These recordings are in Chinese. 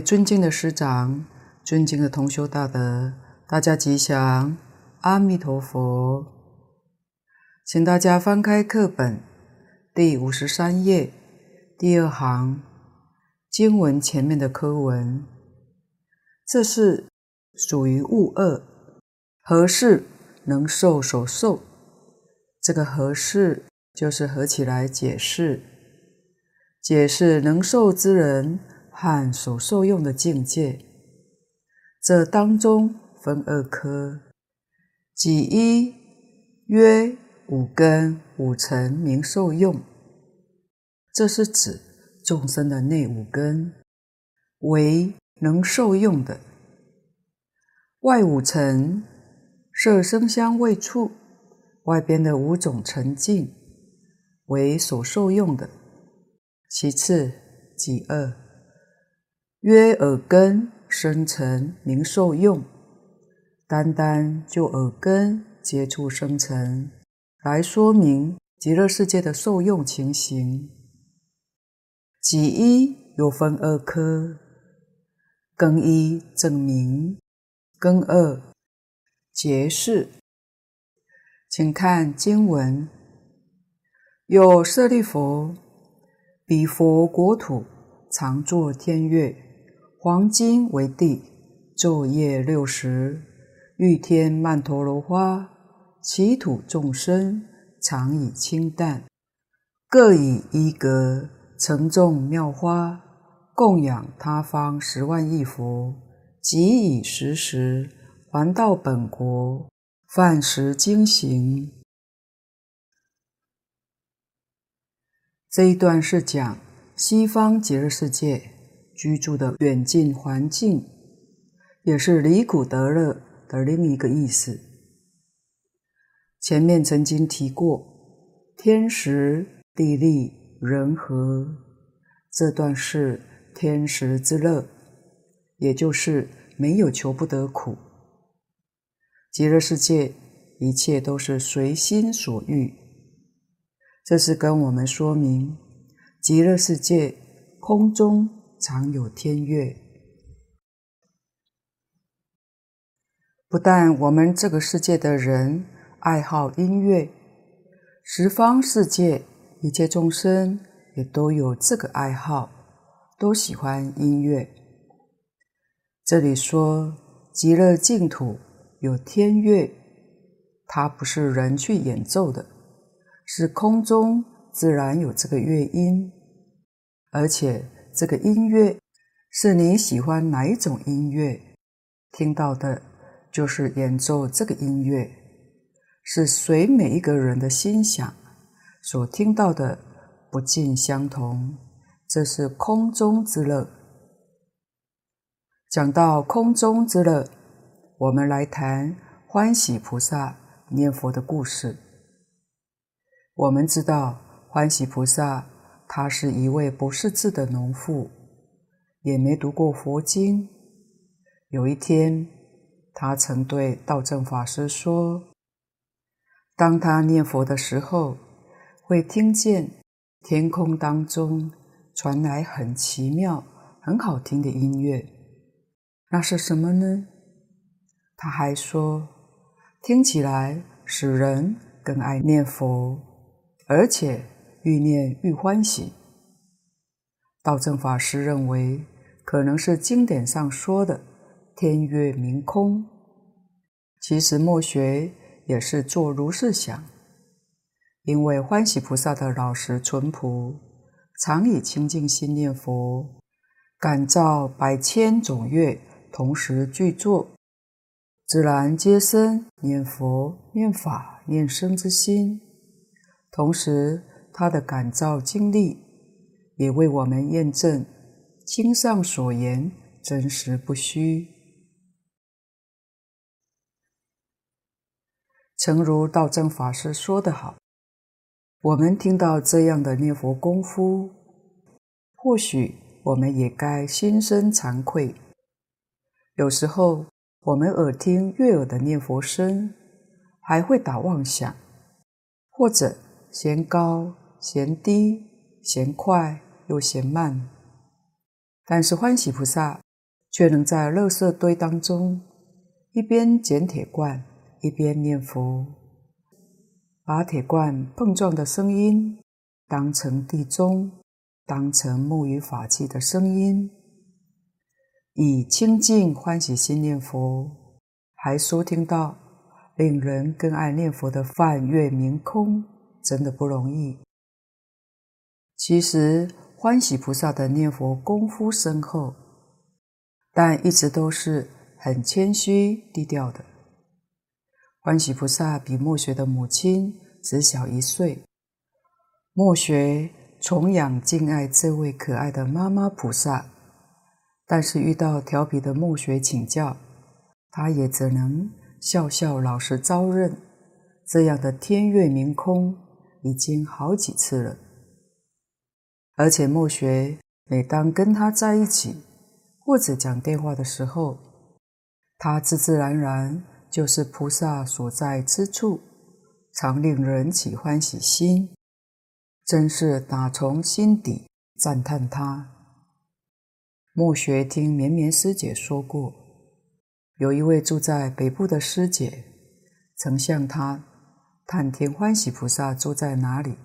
尊敬的师长，尊敬的同修大德，大家吉祥，阿弥陀佛。请大家翻开课本第五十三页第二行经文前面的课文，这是属于物二，何事能受所受？这个何事就是合起来解释，解释能受之人和所受用的境界。这当中分二科，即一曰五根五尘名受用，这是指众生的内五根。为能受用的，外五尘色声香味触。外边的五种尘境为所受用的，其次即二。曰耳根生尘名受用，单单就耳根接触生尘来说明极乐世界的受用情形。己一又分二科，根一证明，根二结释。请看经文，有舍利弗，彼佛国土常作天乐，黄金为地，昼夜六时，欲天曼陀罗花，其土众生常以清淡，各以衣革盛众妙花，供养他方十万亿佛，即以时时还到本国。饭食经行，这一段是讲西方极乐世界居住的远近环境，也是离苦得乐的另一个意思。前面曾经提过，天时地利人和，这段是天时之乐，也就是没有求不得苦。极乐世界一切都是随心所欲，这是跟我们说明极乐世界空中常有天乐。不但我们这个世界的人爱好音乐，十方世界一切众生也都有这个爱好，都喜欢音乐。这里说极乐净土。有天乐，它不是人去演奏的，是空中自然有这个乐音，而且这个音乐是你喜欢哪一种音乐，听到的就是演奏这个音乐，是随每一个人的心想所听到的不尽相同，这是空中之乐。讲到空中之乐。我们来谈欢喜菩萨念佛的故事。我们知道，欢喜菩萨他是一位不识字的农妇，也没读过佛经。有一天，他曾对道正法师说：“当他念佛的时候，会听见天空当中传来很奇妙、很好听的音乐。那是什么呢？”他还说，听起来使人更爱念佛，而且愈念愈欢喜。道正法师认为，可能是经典上说的“天月明空”，其实末学也是做如是想，因为欢喜菩萨的老实淳朴，常以清净心念佛，感召百千种乐同时具作。自然皆生念佛、念法、念僧之心，同时他的感召经历也为我们验证经上所言真实不虚。诚如道正法师说得好，我们听到这样的念佛功夫，或许我们也该心生惭愧。有时候。我们耳听悦耳的念佛声，还会打妄想，或者嫌高嫌低，嫌快又嫌慢。但是欢喜菩萨却能在垃圾堆当中一边捡铁罐，一边念佛，把铁罐碰撞的声音当成地钟，当成木鱼法器的声音，以清净欢喜心念佛，还收听到令人更爱念佛的梵乐鸣空，真的不容易。其实欢喜菩萨的念佛功夫深厚，但一直都是很谦虚低调的。欢喜菩萨比墨学的母亲只小一岁，墨学崇仰敬爱这位可爱的妈妈菩萨，但是遇到调皮的墨学请教，他也只能笑笑老实招认。这样的天悦明空已经好几次了，而且末学每当跟他在一起或者讲电话的时候，他自自然然。就是菩萨所在之处，常令人起欢喜心，真是打从心底赞叹他。末学听绵绵师姐说过，有一位住在北部的师姐，曾向他探听欢喜菩萨住在哪里。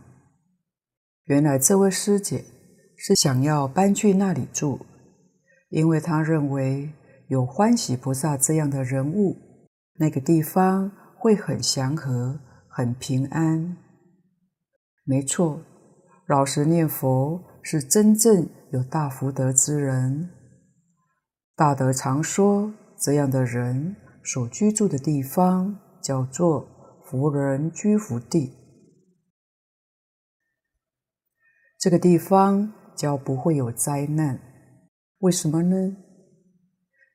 原来这位师姐是想要搬去那里住，因为她认为有欢喜菩萨这样的人物。那个地方会很祥和，很平安。没错，老实念佛是真正有大福德之人。大德常说，这样的人所居住的地方叫做福人居福地。这个地方叫不会有灾难。为什么呢？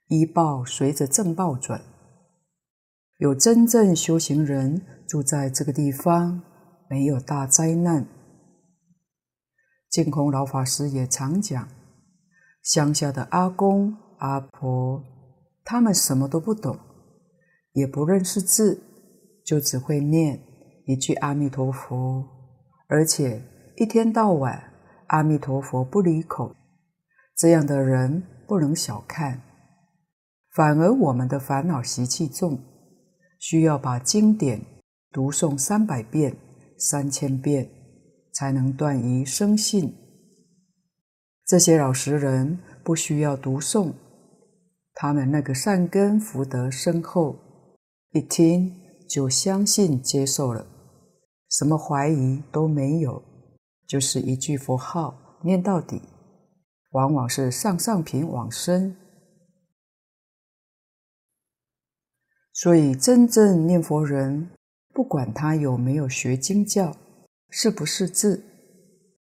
依报随着正报转。有真正修行人住在这个地方，没有大灾难。净空老法师也常讲，乡下的阿公阿婆，他们什么都不懂，也不认识字，就只会念一句阿弥陀佛，而且一天到晚阿弥陀佛不离口。这样的人不能小看，反而我们的烦恼习气重。需要把经典读诵三百遍、三千遍，才能断疑生信。这些老实人不需要读诵，他们那个善根福德深厚，一听就相信接受了，什么怀疑都没有，就是一句佛号念到底，往往是上上品往生。所以，真正念佛人，不管他有没有学经教，识不识字，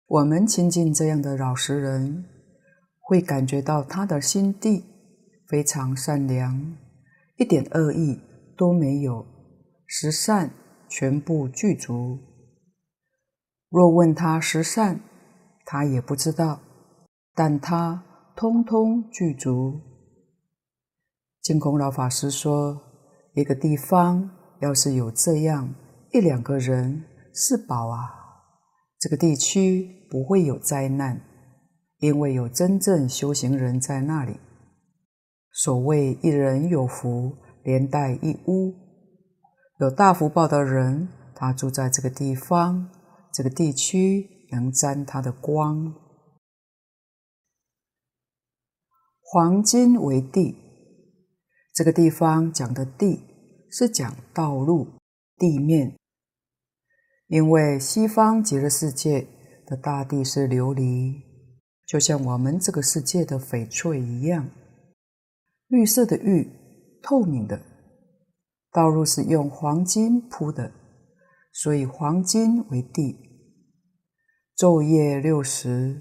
我们亲近这样的老实人，会感觉到他的心地非常善良，一点恶意都没有，十善全部具足。若问他十善，他也不知道，但他通通具足。净空老法师说。一个地方要是有这样一两个人是宝啊，这个地区不会有灾难，因为有真正修行人在那里。所谓一人有福，连带一屋，有大福报的人，他住在这个地方，这个地区能沾他的光。黄金为地，这个地方讲的地。是讲道路、地面，因为西方极乐世界的大地是琉璃，就像我们这个世界的翡翠一样，绿色的玉，透明的。道路是用黄金铺的，所以黄金为地。昼夜六时，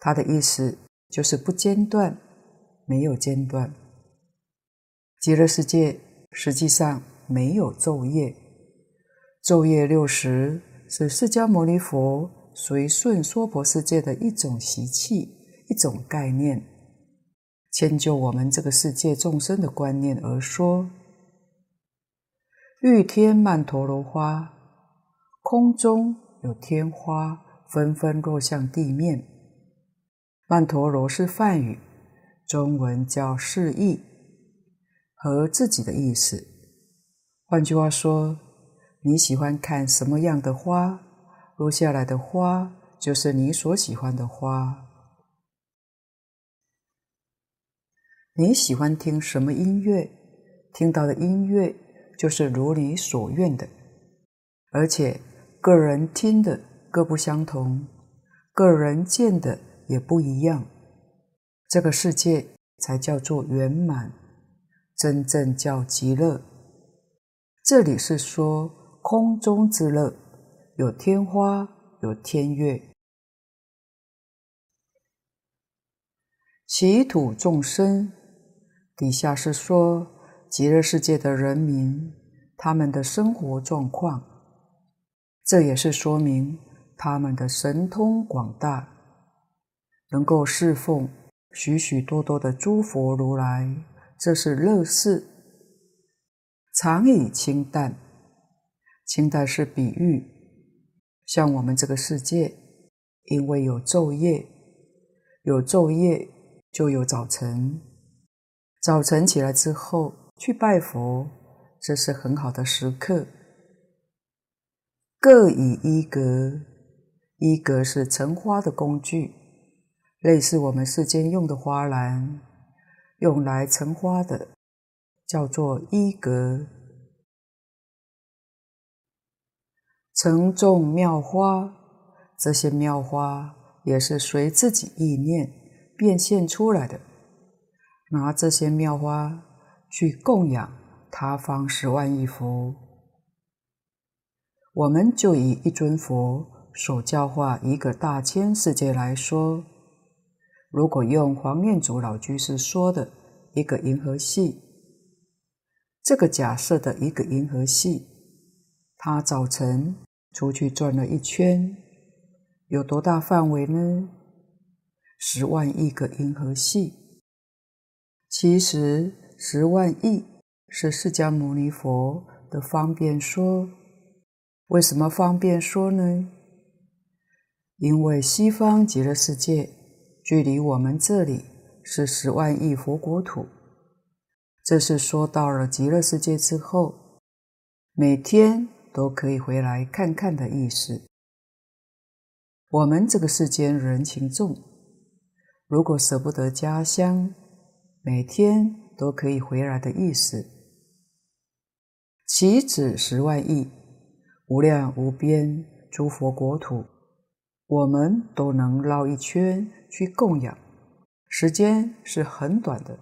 它的意思就是不间断，没有间断。极乐世界。实际上没有昼夜，昼夜六时是释迦牟尼佛随顺娑婆世界的一种习气、一种概念，迁就我们这个世界众生的观念而说。玉天曼陀罗花，空中有天花纷纷落向地面，曼陀罗是梵语，中文叫释义，和自己的意思。换句话说，你喜欢看什么样的花，落下来的花就是你所喜欢的花。你喜欢听什么音乐，听到的音乐就是如你所愿的。而且，个人听的各不相同，个人见的也不一样。这个世界才叫做圆满，真正叫极乐。这里是说空中之乐，有天花，有天乐。其土众生，底下是说极乐世界的人民，他们的生活状况。这也是说明他们的神通广大，能够侍奉许许多多的诸佛如来，这是乐事。常以清淡，清淡是比喻，像我们这个世界，因为有昼夜，有昼夜就有早晨，早晨起来之后去拜佛，这是很好的时刻。各以一格，一格是盛花的工具，类似我们世间用的花篮，用来盛花的。叫做衣阁，盛众妙花，这些妙花也是随自己意念变现出来的。拿这些妙花去供养他方十万亿佛，我们就以一尊佛所教化一个大千世界来说，如果用黄念祖老居士说的一个银河系。这个假设的一个银河系，他早晨出去转了一圈，有多大范围呢？十万亿个银河系。其实十万亿是释迦牟尼佛的方便说。为什么方便说呢？因为西方极乐世界距离我们这里是十万亿佛国土。这是说到了极乐世界之后，每天都可以回来看看的意思。我们这个世间人情重，如果舍不得家乡，每天都可以回来的意思。岂止十万亿，无量无边诸佛国土，我们都能绕一圈去供养，时间是很短的。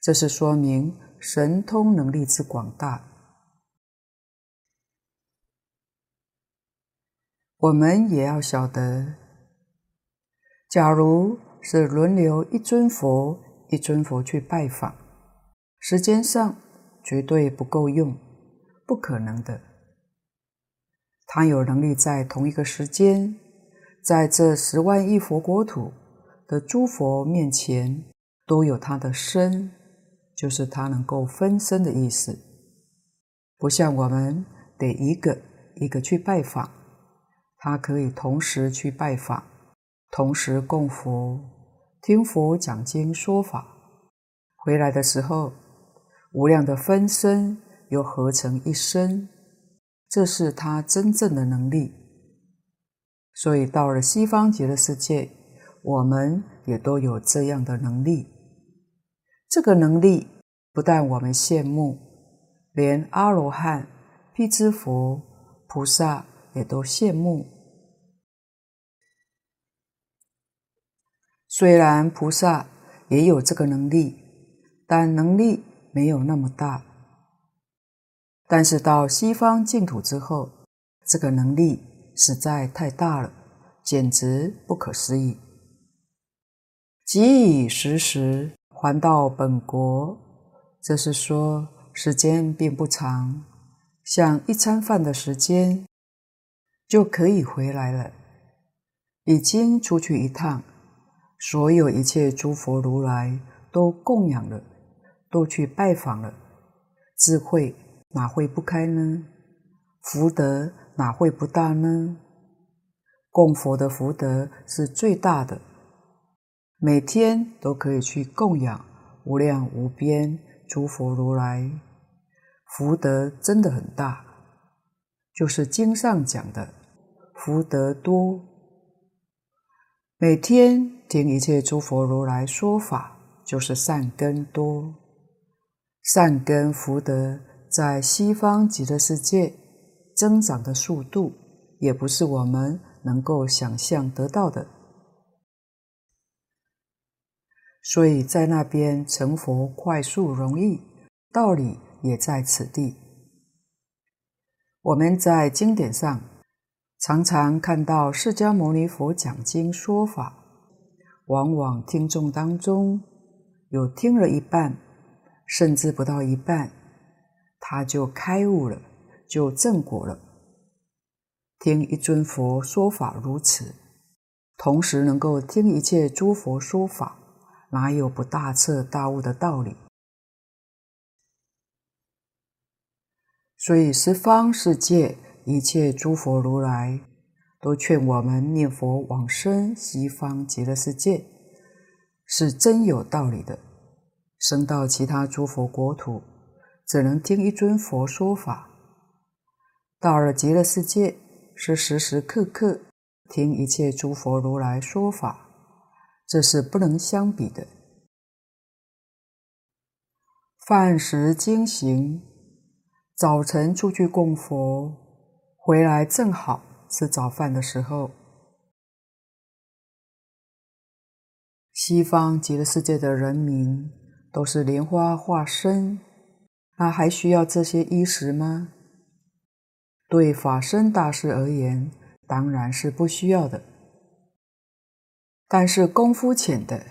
这是说明神通能力之广大。我们也要晓得，假如是轮流一尊佛一尊佛去拜访，时间上绝对不够用，不可能的。他有能力在同一个时间，在这十万亿佛国土的诸佛面前，都有他的身。就是他能够分身的意思，不像我们得一个一个去拜访，他可以同时去拜访，同时供佛，听佛讲经说法，回来的时候，无量的分身又合成一身，这是他真正的能力。所以到了西方极乐世界，我们也都有这样的能力。这个能力不但我们羡慕，连阿罗汉、辟支佛、菩萨也都羡慕。虽然菩萨也有这个能力，但能力没有那么大。但是到西方净土之后，这个能力实在太大了，简直不可思议。即以时时。还到本国，这是说时间并不长，像一餐饭的时间就可以回来了。已经出去一趟，所有一切诸佛如来都供养了，都去拜访了，智慧哪会不开呢？福德哪会不大呢？供佛的福德是最大的，每天都可以去供养无量无边诸佛如来，福德真的很大，就是经上讲的福德多。每天听一切诸佛如来说法，就是善根多，善根福德在西方极乐世界增长的速度，也不是我们能够想象得到的。所以在那边成佛快速容易，道理也在此地。我们在经典上常常看到释迦牟尼佛讲经说法，往往听众当中有听了一半，甚至不到一半，他就开悟了，就正果了。听一尊佛说法如此，同时能够听一切诸佛说法。哪有不大彻大悟的道理？所以十方世界一切诸佛如来都劝我们念佛往生西方极乐世界，是真有道理的。生到其他诸佛国土，只能听一尊佛说法；到了极乐世界，是时时刻刻听一切诸佛如来说法。这是不能相比的。饭食经行，早晨出去供佛，回来正好吃早饭的时候。西方极乐世界的人民都是莲花化身，那还需要这些衣食吗？对法身大师而言，当然是不需要的。但是功夫浅的，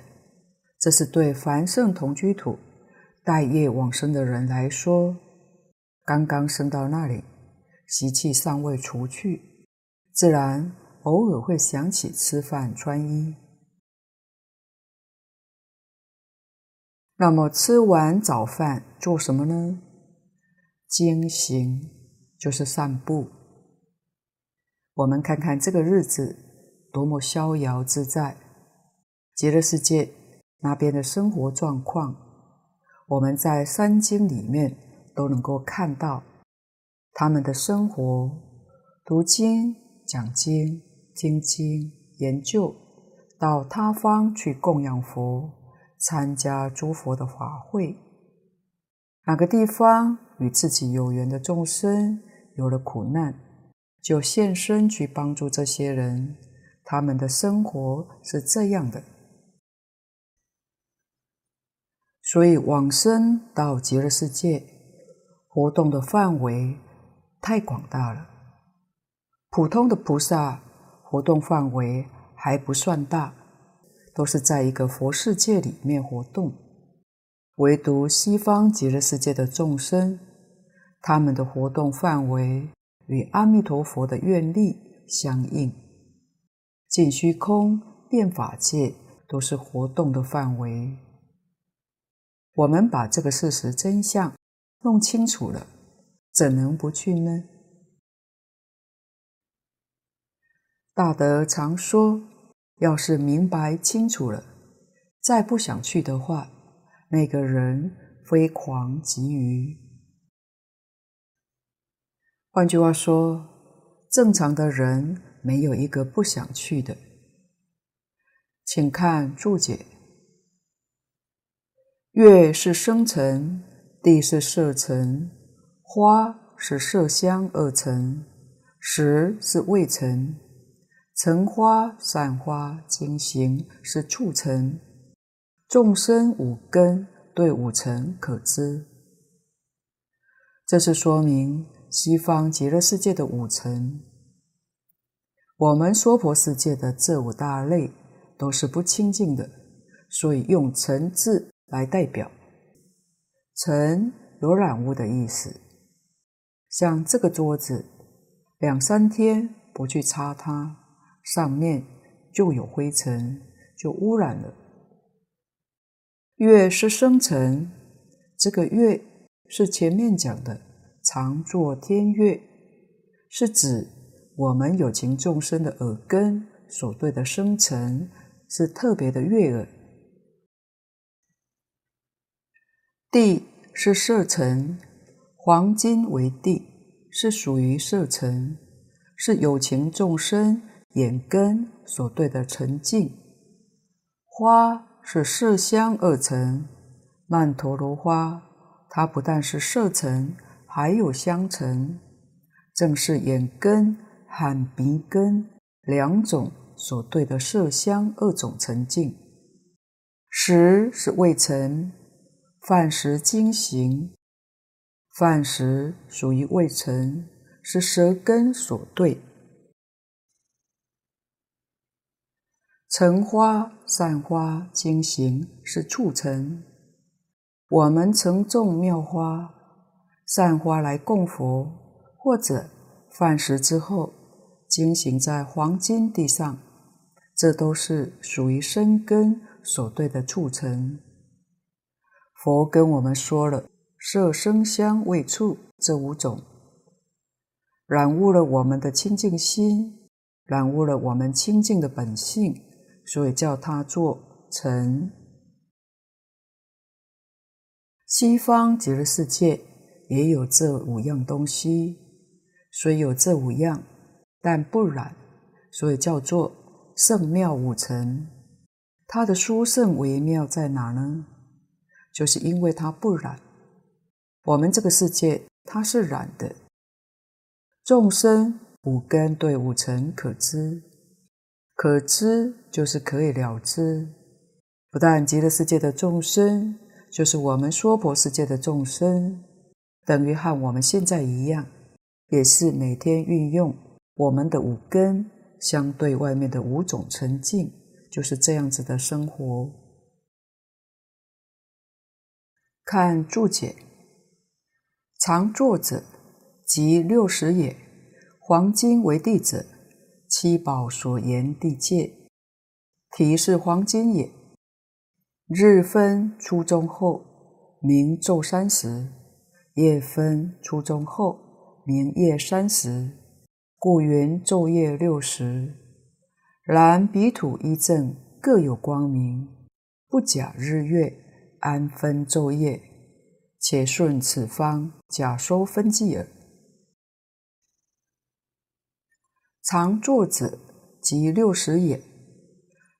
这是对凡圣同居土待业往生的人来说，刚刚升到那里，习气尚未除去，自然偶尔会想起吃饭穿衣。那么吃完早饭做什么呢？经行就是散步。我们看看这个日子多么逍遥自在。极乐世界那边的生活状况，我们在三经里面都能够看到他们的生活：读经、讲经、听经、研究，到他方去供养佛，参加诸佛的法会。哪个地方与自己有缘的众生有了苦难，就现身去帮助这些人。他们的生活是这样的。所以往生到极乐世界，活动的范围太广大了。普通的菩萨活动范围还不算大，都是在一个佛世界里面活动。唯独西方极乐世界的众生，他们的活动范围与阿弥陀佛的愿力相应。尽虚空、遍法界都是活动的范围。我们把这个事实真相弄清楚了，怎能不去呢？大德常说，要是明白清楚了，再不想去的话，那个人非狂即愚。换句话说，正常的人没有一个不想去的。请看注解。月是生尘，地是色尘，花是色香二尘，食是味尘，尘花散花经行是触尘。众生五根对五尘可知。这是说明西方极乐世界的五尘。我们娑婆世界的这五大类都是不清净的，所以用尘字。来代表尘有染污的意思，像这个桌子，两三天不去擦它，上面就有灰尘，就污染了。月是生辰，这个月是前面讲的常作天月，是指我们有情众生的耳根所对的生辰是特别的月耳。地是色尘，黄金为地，是属于色尘，是有情众生。眼根所对的沉静。花是色香二尘，曼陀罗花，它不但是色尘，还有香尘，正是眼根和鼻根两种所对的色香二种沉静。食是味尘，饭食精行，饭食属于味尘，是舌根所对。尘花、散花、经行是促成。我们曾种妙花、散花来供佛，或者饭食之后经行在黄金地上，这都是属于生根。所对的促成，佛跟我们说了色声香味触这五种，染污了我们的清净心，染污了我们清净的本性，所以叫它做尘。西方极乐世界也有这五样东西，虽有这五样，但不染，所以叫做圣妙五尘。它的殊胜微妙在哪呢？就是因为它不染。我们这个世界它是染的。众生五根对五尘可知，可知就是可以了知。不但极乐世界的众生，就是我们娑婆世界的众生，等于和我们现在一样，也是每天运用我们的五根，相对外面的五种尘境。就是这样子的生活。看注解，常作者，即六十也。黄金为地者，七宝所言地界，体是黄金也。日分初中后，名昼三时；夜分初中后，名夜三时。故云昼夜六时。然彼土一正各有光明，不假日月，安分昼夜，且顺此方假收分际耳。常住者，即六十也。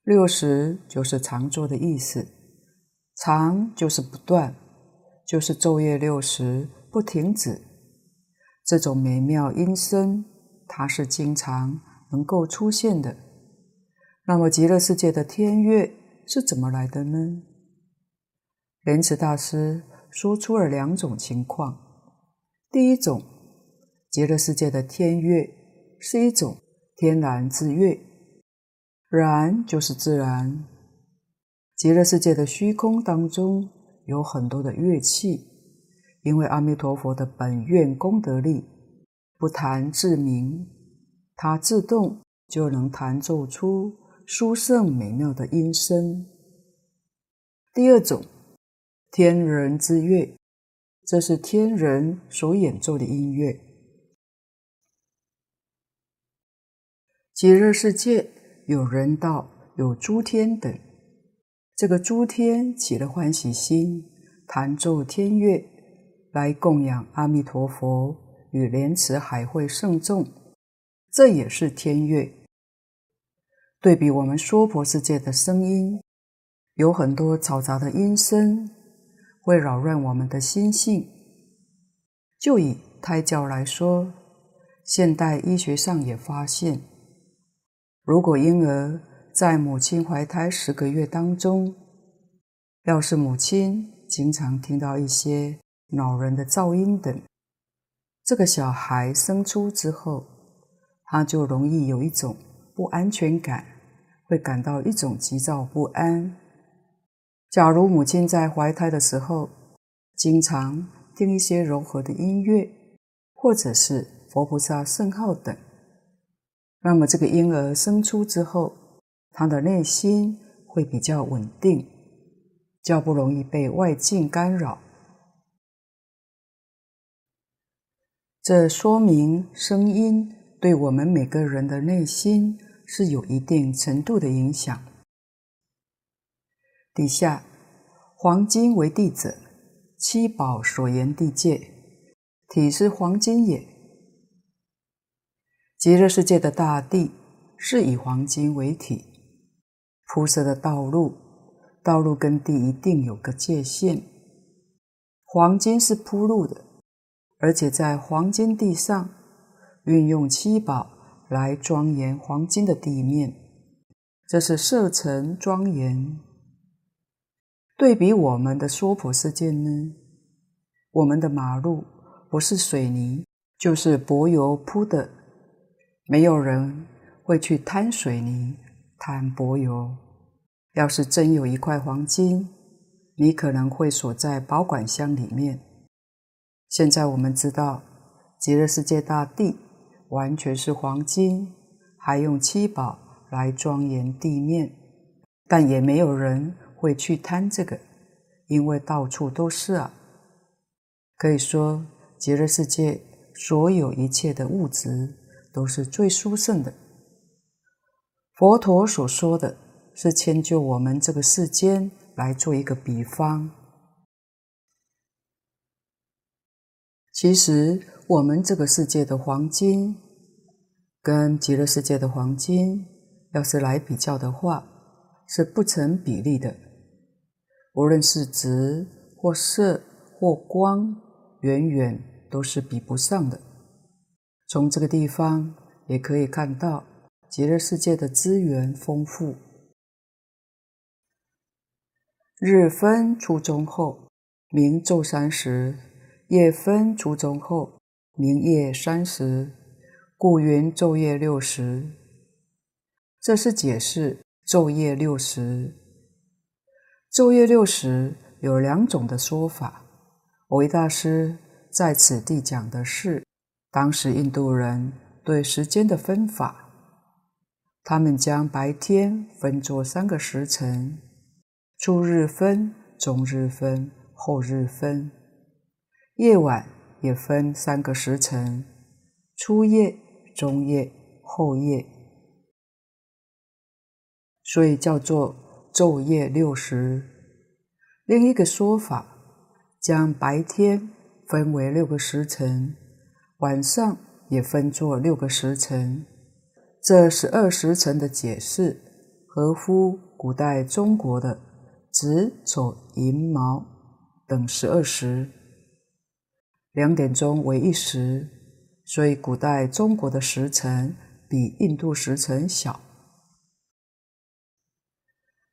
六十就是常住的意思，常就是不断，就是昼夜六时不停止。这种美妙音声，它是经常能够出现的。那么极乐世界的天乐是怎么来的呢？莲池大师说出了两种情况。第一种，极乐世界的天乐是一种天然之乐，然就是自然。极乐世界的虚空当中有很多的乐器，因为阿弥陀佛的本愿功德力，不弹自鸣，它自动就能弹奏出。殊胜美妙的音声。第二种，天人之乐，这是天人所演奏的音乐。极乐世界有人道，有诸天等。这个诸天起了欢喜心，弹奏天乐，来供养阿弥陀佛与莲池海会圣众，这也是天乐。对比我们娑婆世界的声音，有很多嘈杂的音声，会扰乱我们的心性。就以胎教来说，现代医学上也发现，如果婴儿在母亲怀胎十个月当中，要是母亲经常听到一些恼人的噪音等，这个小孩生出之后，他就容易有一种不安全感，会感到一种急躁不安。假如母亲在怀胎的时候，经常听一些柔和的音乐，或者是佛菩萨圣号等，那么这个婴儿生出之后，他的内心会比较稳定，较不容易被外境干扰。这说明声音对我们每个人的内心是有一定程度的影响。底下，黄金为地者，七宝所言地界，体是黄金也。极乐世界的大地是以黄金为体，铺设的道路，道路跟地一定有个界限。黄金是铺路的，而且在黄金地上运用七宝来庄严黄金的地面，这是色尘庄严。对比我们的娑婆世界呢，我们的马路不是水泥就是柏油铺的，没有人会去贪水泥、贪柏油。要是真有一块黄金，你可能会锁在保管箱里面。现在我们知道，极乐世界大地完全是黄金，还用七宝来庄严地面，但也没有人。会去贪这个，因为到处都是啊。可以说，极乐世界所有一切的物质都是最殊胜的。佛陀所说的是迁就我们这个世间来做一个比方。其实，我们这个世界的黄金跟极乐世界的黄金，要是来比较的话，是不成比例的。无论是值或色或光，远远都是比不上的。从这个地方也可以看到，极乐世界的资源丰富。日分初中后，名昼三时；夜分初中后，名夜三时。故云昼夜六时。这是解释昼夜六时。昼夜六时有两种的说法。蕅益大师在此地讲的是当时印度人对时间的分法，他们将白天分作三个时辰：初日分、中日分、后日分；夜晚也分三个时辰：初夜、中夜、后夜。所以叫做。昼夜六时，另一个说法，将白天分为六个时辰，晚上也分作六个时辰。这十二时辰的解释，合乎古代中国的子丑寅卯等十二时。两点钟为一时，所以古代中国的时辰比印度时辰小。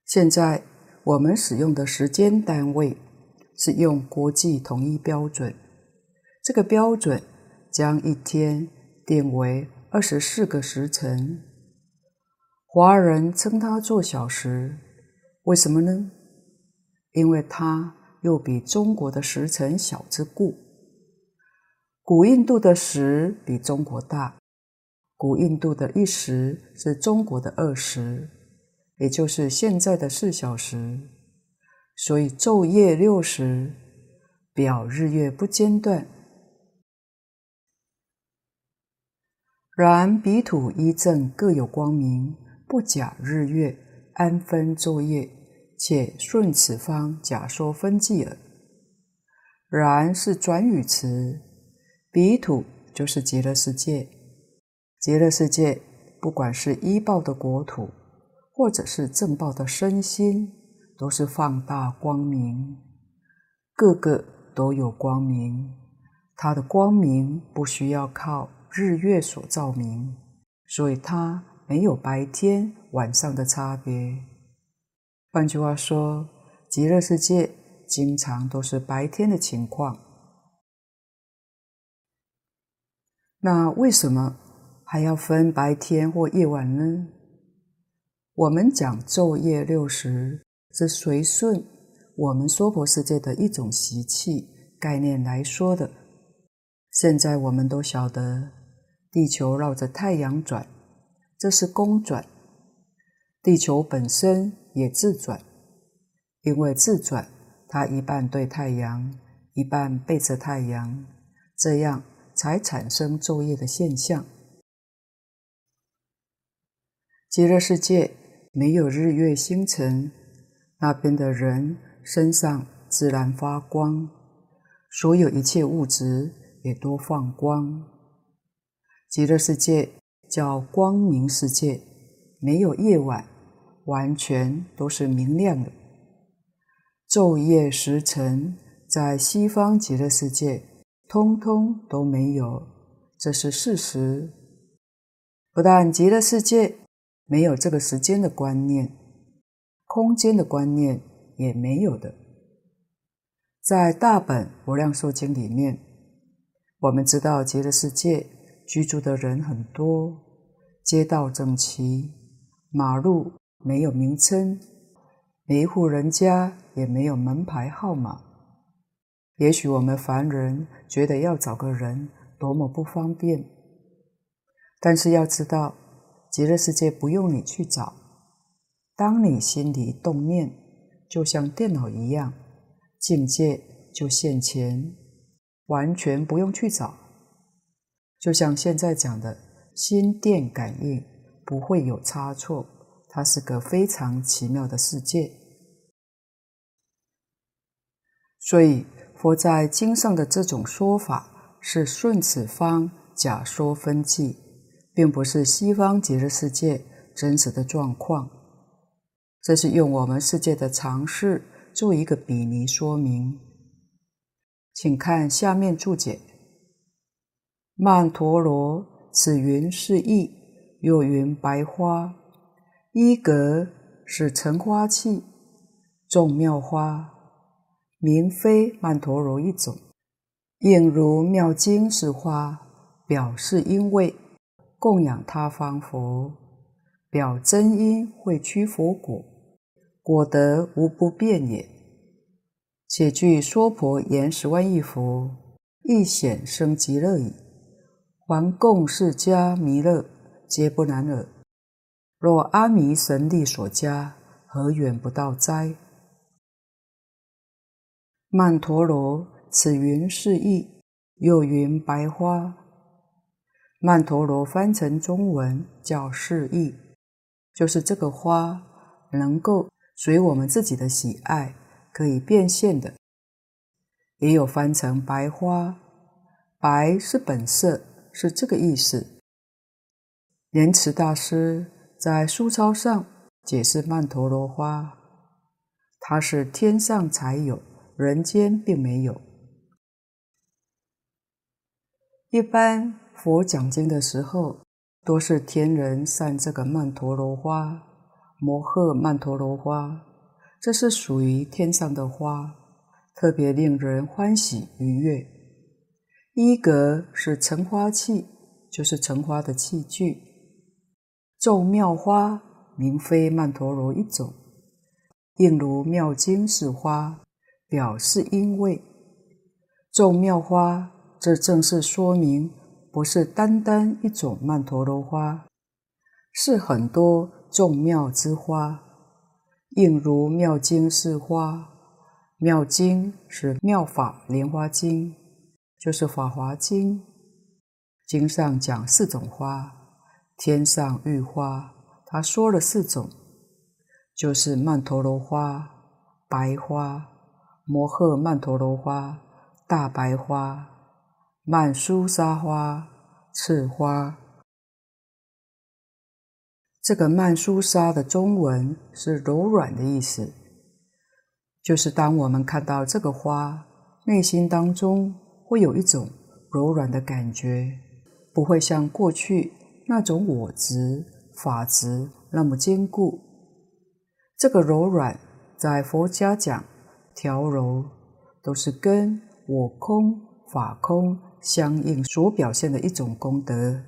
现在我们使用的时间单位是用国际统一标准，这个标准将一天定为二十四个时辰。华人称它做小时，为什么呢？因为它又比中国的时辰小之故。古印度的时比中国大，古印度的一时是中国的二时。也就是现在的四小时，所以昼夜六时，表日月不间断。然彼土一正各有光明，不假日月，安分昼夜，且顺此方假说分际耳。然是转语词，彼土就是极乐世界，极乐世界不管是依报的国土。或者是正报的身心，都是放大光明，个个都有光明。它的光明不需要靠日月所照明，所以它没有白天晚上的差别。换句话说，极乐世界经常都是白天的情况。那为什么还要分白天或夜晚呢？我们讲昼夜六时，是随顺我们娑婆世界的一种习气概念来说的。现在我们都晓得，地球绕着太阳转，这是公转；地球本身也自转，因为自转，它一半对太阳，一半背着太阳，这样才产生昼夜的现象。极乐世界。没有日月星辰，那边的人身上自然发光，所有一切物质也都放光。极乐世界叫光明世界，没有夜晚，完全都是明亮的。昼夜时辰，在西方极乐世界，通通都没有，这是事实。不但极乐世界没有这个时间的观念，空间的观念也没有的。在大本无量寿经里面，我们知道极乐世界居住的人很多，街道整齐，马路没有名称，每一户人家也没有门牌号码。也许我们凡人觉得要找个人多么不方便。但是要知道，极乐世界不用你去找。当你心里动念，就像电脑一样，境界就现前，完全不用去找。就像现在讲的心电感应，不会有差错。它是个非常奇妙的世界。所以佛在经上的这种说法，是顺此方假说分际。并不是西方极乐世界真实的状况，这是用我们世界的常识做一个比拟说明。请看下面注解：曼陀罗，此云是意，又云白花，一格是成花器，众妙花，名非曼陀罗一种，应如妙经是花，表示因为。供养他方佛，表真因会趋佛果，果德无不变也。且据娑婆言十万亿佛，亦显生极乐矣。还共释迦弥勒，皆不难耳。若阿弥神力所加，何远不到哉？曼陀罗，此云是意，又云白花。曼陀罗翻成中文叫是意，就是这个花能够随我们自己的喜爱可以变现的。也有翻成白花，白是本色，是这个意思。莲池大师在书钞上解释曼陀罗花，它是天上才有，人间并没有。一般。佛讲经的时候，多是天人散这个曼陀罗花，摩诃曼陀罗花，这是属于天上的花，特别令人欢喜愉悦。一格是盛花器，就是盛花的器具。众妙花，名非曼陀罗一种，应如妙经是花，表示因为。众妙花，这正是说明。不是单单一种曼陀罗花，是很多众妙之花，应如妙经是花。妙经是妙法莲花经，就是法华经。经上讲四种花，天上玉花，他说了四种，就是曼陀罗花、白花、摩诃曼陀罗花、大白花。曼殊沙花、赤花，这个曼殊沙的中文是柔软的意思，就是当我们看到这个花，内心当中会有一种柔软的感觉，不会像过去那种我执、法执那么坚固。这个柔软，在佛家讲调柔，都是跟我空、法空。相应所表现的一种功德。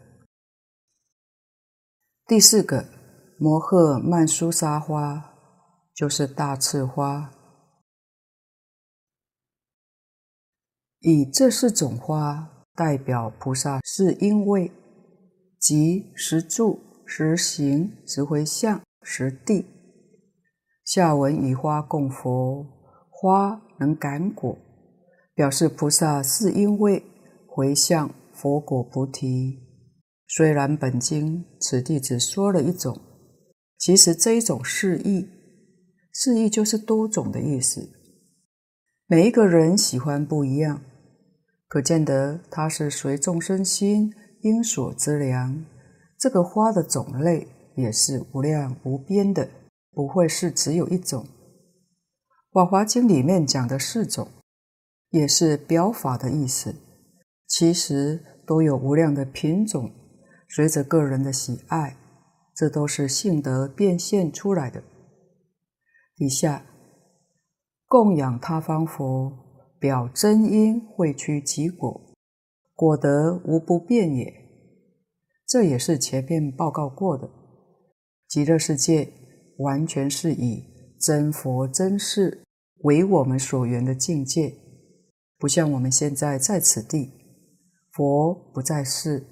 第四个摩诃曼殊沙花，就是大赤花。以这四种花代表菩萨，是因为即实住、实行、实回向、实地。下文以花供佛，花能感果，表示菩萨是因为。回向佛果菩提，虽然本经此地只说了一种，其实这一种是意，是意就是多种的意思。每一个人喜欢不一样，可见得它是随众生心应所知量。这个花的种类也是无量无边的，不会是只有一种。《法华经》里面讲的四种，也是表法的意思，其实都有无量的品种，随着个人的喜爱，这都是性德变现出来的。底下供养他方佛。表真因会趋己果，果德无不变也。这也是前面报告过的。极乐世界完全是以真佛真事为我们所缘的境界，不像我们现在在此地，佛不在世，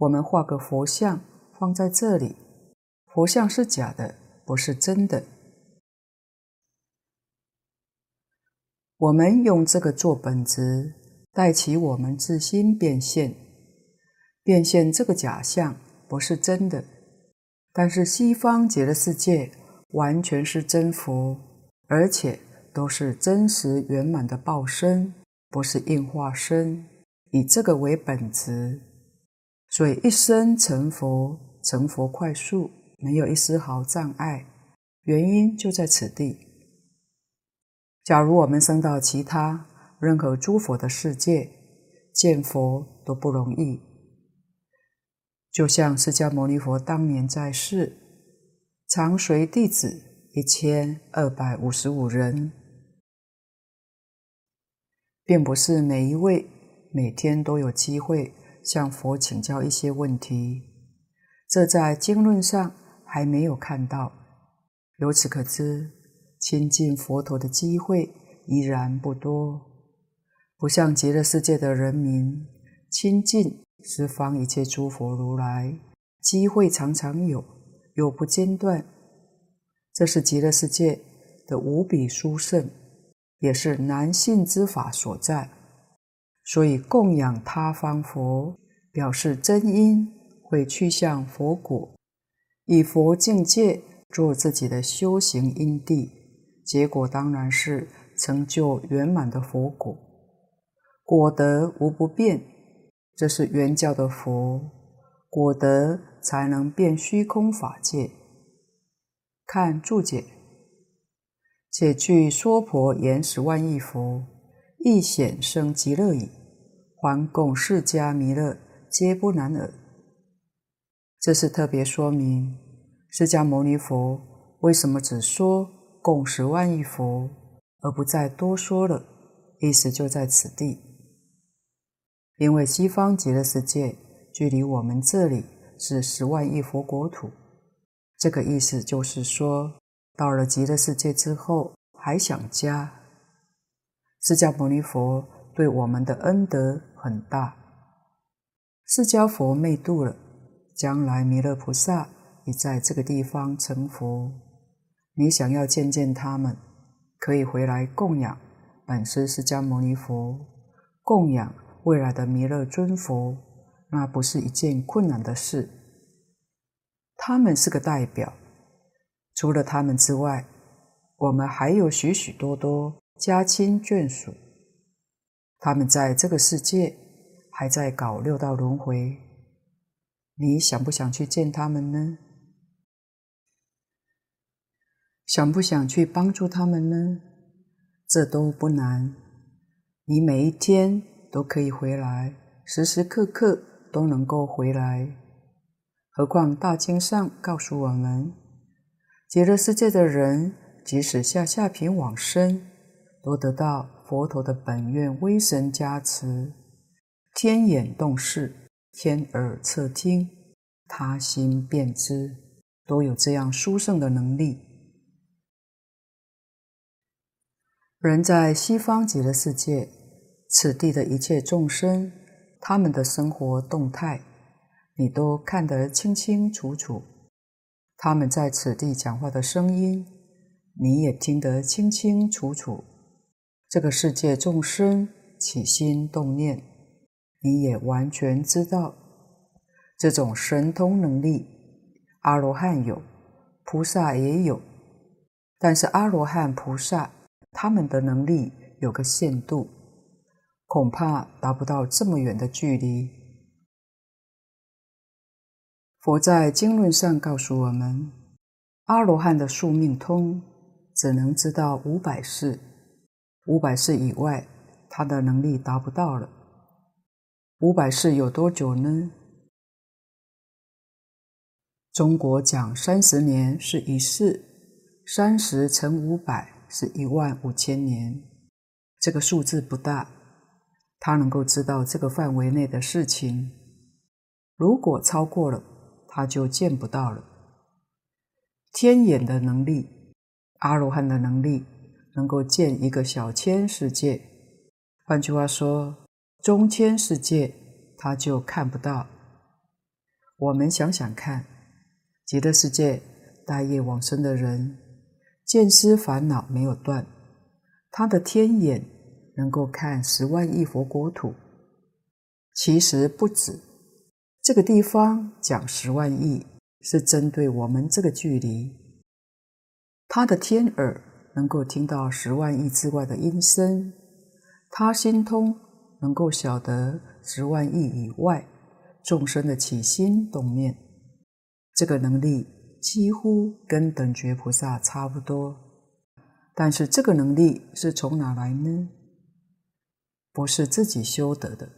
我们画个佛像放在这里，佛像是假的，不是真的。我们用这个做本质，带起我们自心变现，变现这个假象不是真的。但是西方极乐世界完全是真佛，而且都是真实圆满的报身，不是应化身，以这个为本质，所以一生成佛，成佛快速，没有一丝毫障碍。原因就在此地。假如我们生到其他任何诸佛的世界，见佛都不容易。就像释迦牟尼佛当年在世，常随弟子一千二百五十五人，并不是每一位每天都有机会向佛请教一些问题，这在经论上还没有看到。由此可知。亲近佛陀的机会依然不多，不像极乐世界的人民亲近十方一切诸佛如来，机会常常有，有不间断。这是极乐世界的无比殊胜，也是难信之法所在。所以供养他方佛，表示真因会趋向佛果，以佛境界做自己的修行因地。结果当然是成就圆满的佛果，果德无不变，这是圆教的佛果德才能变虚空法界。看注解，且据娑婆言十万亿佛，亦显生极乐矣，还供释迦弥勒，皆不难耳。这是特别说明释迦牟尼佛为什么只说。共十万亿佛，而不再多说了，意思就在此地。因为西方极乐世界距离我们这里是十万亿佛国土，这个意思就是说，到了极乐世界之后还想家。释迦牟尼佛对我们的恩德很大，释迦佛灭度了，将来弥勒菩萨也在这个地方成佛。你想要见见他们，可以回来供养本师释迦牟尼佛，供养未来的弥勒尊佛，那不是一件困难的事。他们是个代表，除了他们之外，我们还有许许多多家亲眷属，他们在这个世界还在搞六道轮回，你想不想去见他们呢？想不想去帮助他们呢？这都不难，你每一天都可以回来，时时刻刻都能够回来。何况大经上告诉我们，极乐世界的人，即使下下品往生，都得到佛陀的本愿威神加持，天眼洞视，天耳侧听，他心便知，都有这样殊胜的能力。人在西方极乐世界，此地的一切众生，他们的生活动态，你都看得清清楚楚；他们在此地讲话的声音，你也听得清清楚楚。这个世界众生起心动念，你也完全知道。这种神通能力，阿罗汉有，菩萨也有，但是阿罗汉、菩萨。他们的能力有个限度，恐怕达不到这么远的距离。佛在经论上告诉我们，阿罗汉的宿命通只能知道五百世，五百世以外，他的能力达不到了。五百世有多久呢？中国讲三十年是一世，三十乘五百是一万五千年。这个数字不大，他能够知道这个范围内的事情。如果超过了，他就见不到了。天眼的能力，阿罗汉的能力，能够见一个小千世界。换句话说，中千世界他就看不到。我们想想看。极乐世界大业往生的人，见思烦恼没有断，他的天眼能够看十万亿佛国土。其实不止，这个地方讲十万亿是针对我们这个距离。他的天耳能够听到十万亿之外的音声，他心通能够晓得十万亿以外众生的起心动念。这个能力几乎跟等觉菩萨差不多，但是这个能力是从哪来呢？不是自己修得的，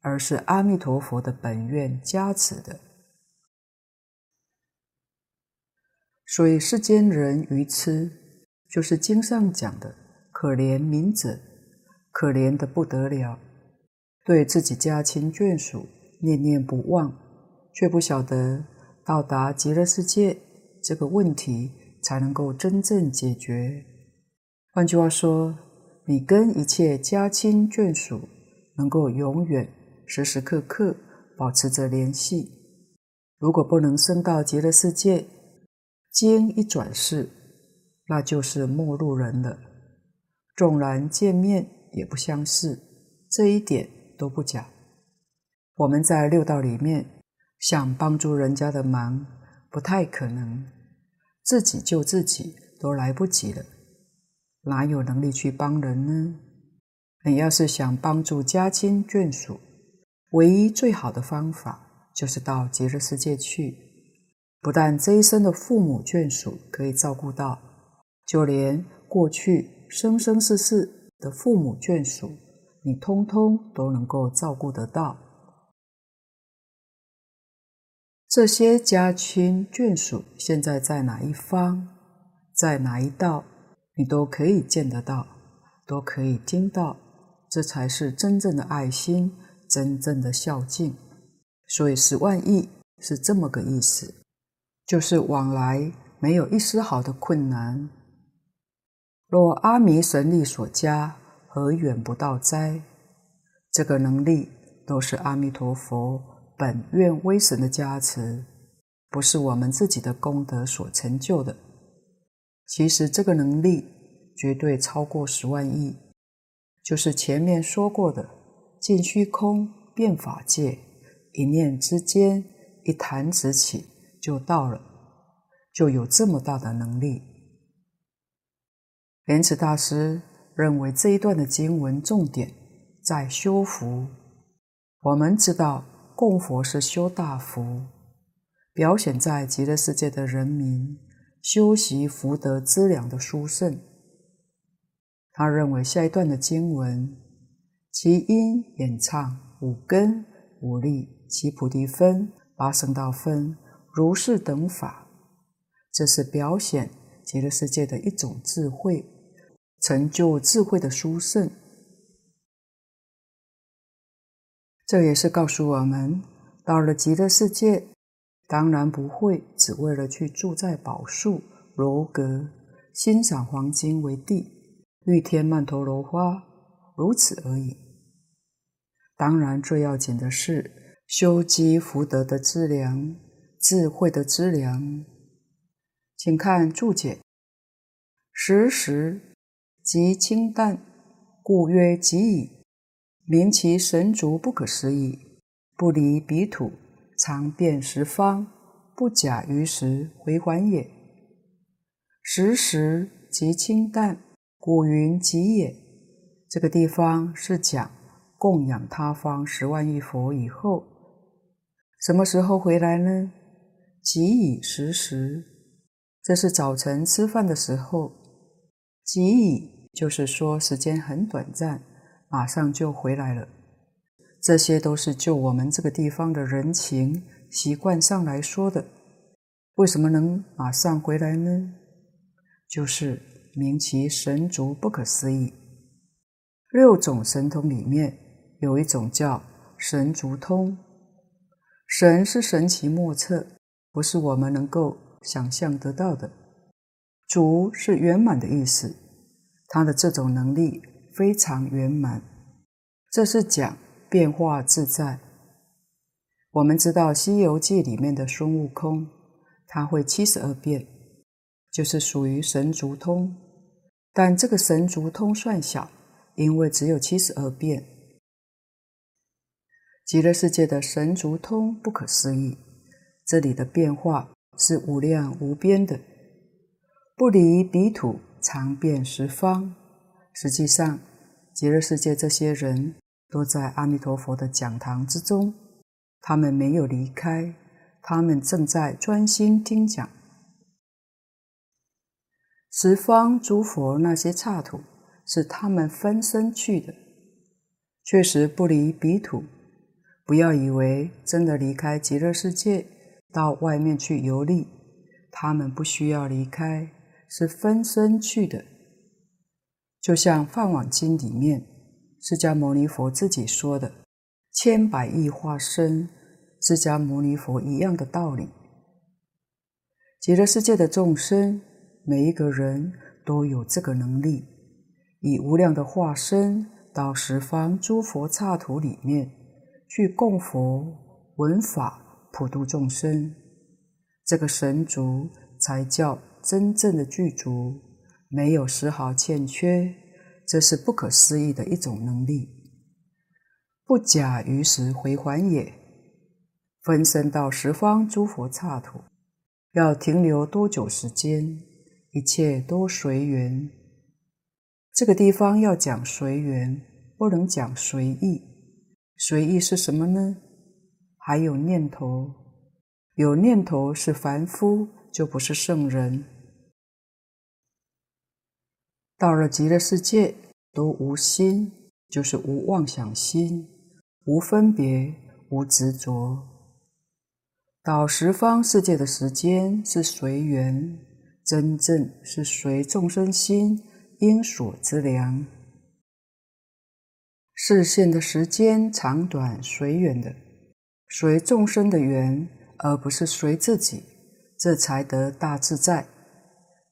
而是阿弥陀佛的本愿加持的。所以世间人愚痴，就是经上讲的可怜民者，可怜的不得了，对自己家亲眷属念念不忘，却不晓得。到达极乐世界这个问题才能够真正解决。换句话说，你跟一切家亲眷属能够永远、时时刻刻保持着联系。如果不能升到极乐世界，经一转世，那就是陌路人了。纵然见面也不相识，这一点都不假。我们在六道里面。想帮助人家的忙不太可能，自己救自己都来不及了，哪有能力去帮人呢？你要是想帮助家亲眷属，唯一最好的方法就是到极乐世界去。不但这一生的父母眷属可以照顾到，就连过去生生世世的父母眷属，你通通都能够照顾得到。这些家亲眷属现在在哪一方，在哪一道，你都可以见得到，都可以听到，这才是真正的爱心，真正的孝敬。所以十万亿是这么个意思，就是往来没有一丝毫的困难。若阿弥神力所加，何远不到哉？这个能力都是阿弥陀佛。本愿威神的加持，不是我们自己的功德所成就的。其实这个能力绝对超过十万亿，就是前面说过的尽虚空变法界，一念之间，一弹指起就到了，就有这么大的能力。莲池大师认为这一段的经文重点在修福，我们知道。供佛是修大福，表显在极乐世界的人民修习福德资粮的殊胜。他认为下一段的经文，其音演唱五根五力其菩提分八圣道分如是等法，这是表显极乐世界的一种智慧，成就智慧的殊胜。这也是告诉我们，到了极乐世界，当然不会只为了去住在宝树楼阁，欣赏黄金为地，绿天曼陀罗花，如此而已。当然，最要紧的是修积福德的资粮，智慧的资粮。请看注解：时时即清淡，故曰极已。名其神足不可思议，不离彼土，常遍十方，不假于时回还也。时时即清淡，古云即也。这个地方是讲供养他方十万亿佛以后，什么时候回来呢？即已时时，这是早晨吃饭的时候。即已就是说时间很短暂，马上就回来了。这些都是就我们这个地方的人情习惯上来说的。为什么能马上回来呢？就是明其神足不可思议。六种神通里面有一种叫神足通，神是神奇莫测，不是我们能够想象得到的。足是圆满的意思，他的这种能力非常圆满。这是讲变化自在。我们知道《西游记》里面的孙悟空，他会七十二变，就是属于神足通。但这个神足通算小，因为只有七十二变。极乐世界的神足通不可思议，这里的变化是无量无边的，不离彼土，常遍十方。实际上，极乐世界这些人都在阿弥陀佛的讲堂之中，他们没有离开。他们正在专心听讲，十方诸佛那些刹土是他们分身去的，确实不离彼土。不要以为真的离开极乐世界到外面去游历，他们不需要离开，是分身去的。就像《梵网经》里面释迦牟尼佛自己说的：“千百亿化身。”释迦牟尼佛一样的道理，极乐世界的众生，每一个人都有这个能力，以无量的化身到十方诸佛刹土里面去供佛、闻法、普度众生，这个神足才叫真正的具足，没有丝毫欠缺，这是不可思议的一种能力，不假于时回还也。分身到十方诸佛刹土，要停留多久时间？一切都随缘。这个地方要讲随缘，不能讲随意。随意是什么呢？还有念头，有念头是凡夫，就不是圣人。到了极乐世界，都无心，就是无妄想心，无分别，无执着。到十方世界的时间是随缘，真正是随众生心应所之量。示现的时间长短随缘的，随众生的缘，而不是随自己，这才得大自在。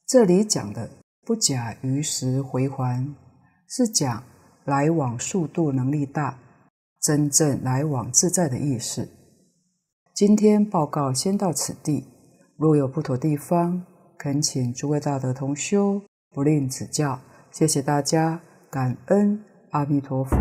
这里讲的不假于时回还，是讲来往速度能力大，真正来往自在的意思。今天报告先到此地，若有不妥地方，恳请诸位大德同修不吝指教。谢谢大家，感恩阿弥陀佛。